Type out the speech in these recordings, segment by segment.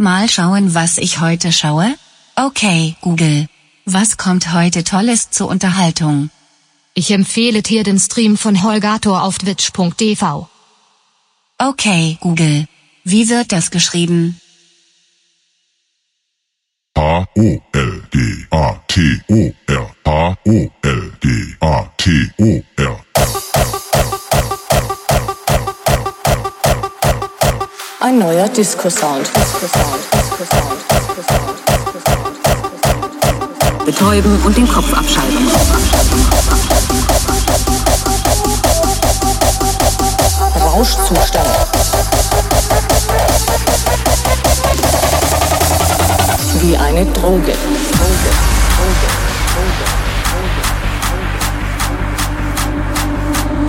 Mal schauen, was ich heute schaue? Okay, Google. Was kommt heute Tolles zur Unterhaltung? Ich empfehle dir den Stream von Holgator auf twitch.tv. Okay, Google. Wie wird das geschrieben? H-O-L-G-A-T-O-R. H-O-L-G-A-T-O-R. Ein neuer Disco-Sound. Betäuben und den Kopf abschalten. Rauschzustand. Wie eine Droge.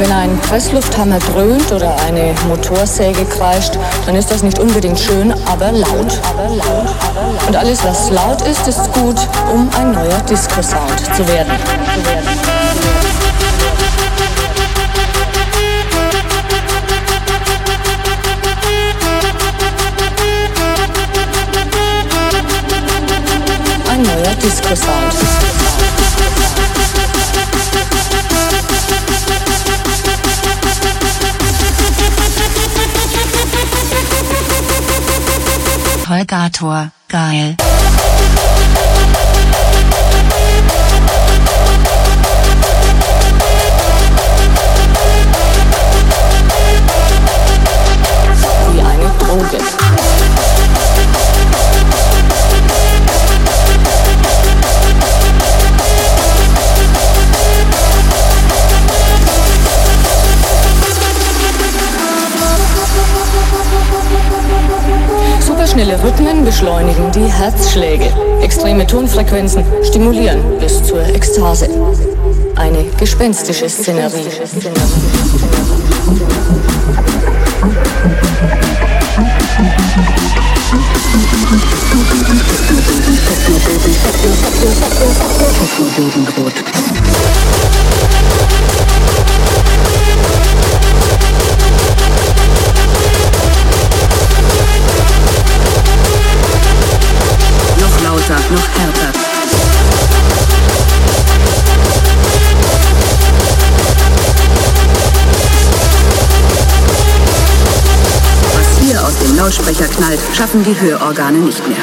Wenn ein Presslufthammer dröhnt oder eine Motorsäge kreischt, dann ist das nicht unbedingt schön, aber laut. Und alles, was laut ist, ist gut, um ein neuer Disco-Sound zu werden. Ein neuer Disco-Sound. Holgator, geil. Wie eine Droge. Rhythmen beschleunigen die Herzschläge. Extreme Tonfrequenzen stimulieren bis zur Ekstase. Eine gespenstische Szenerie. Noch aus dem Lautsprecher knallt, schaffen die Hörorgane nicht mehr.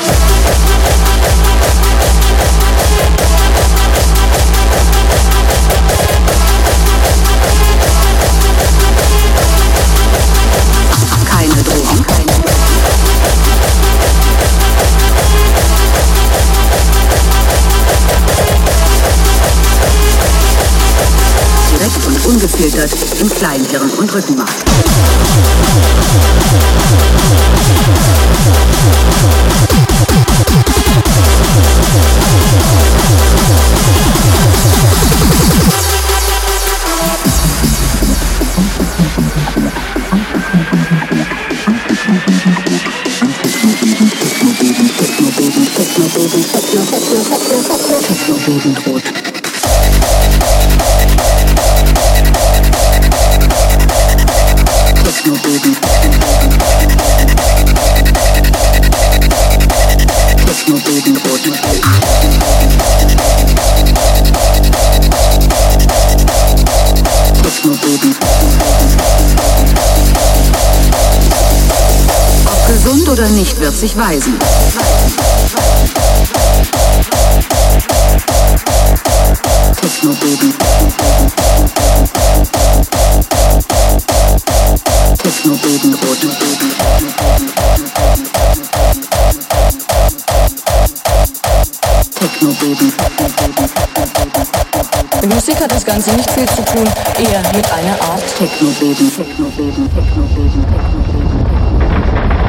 Und ungefiltert im Kleinhirn und Rückenmark. Technoboden oder nicht, wird sich weisen. Technoboden. Technoboden rot. Technoboden. Mit Musik hat das Ganze nicht viel zu tun, eher mit einer Art Technoboden. Technoboden. Technoboden. Technoboden.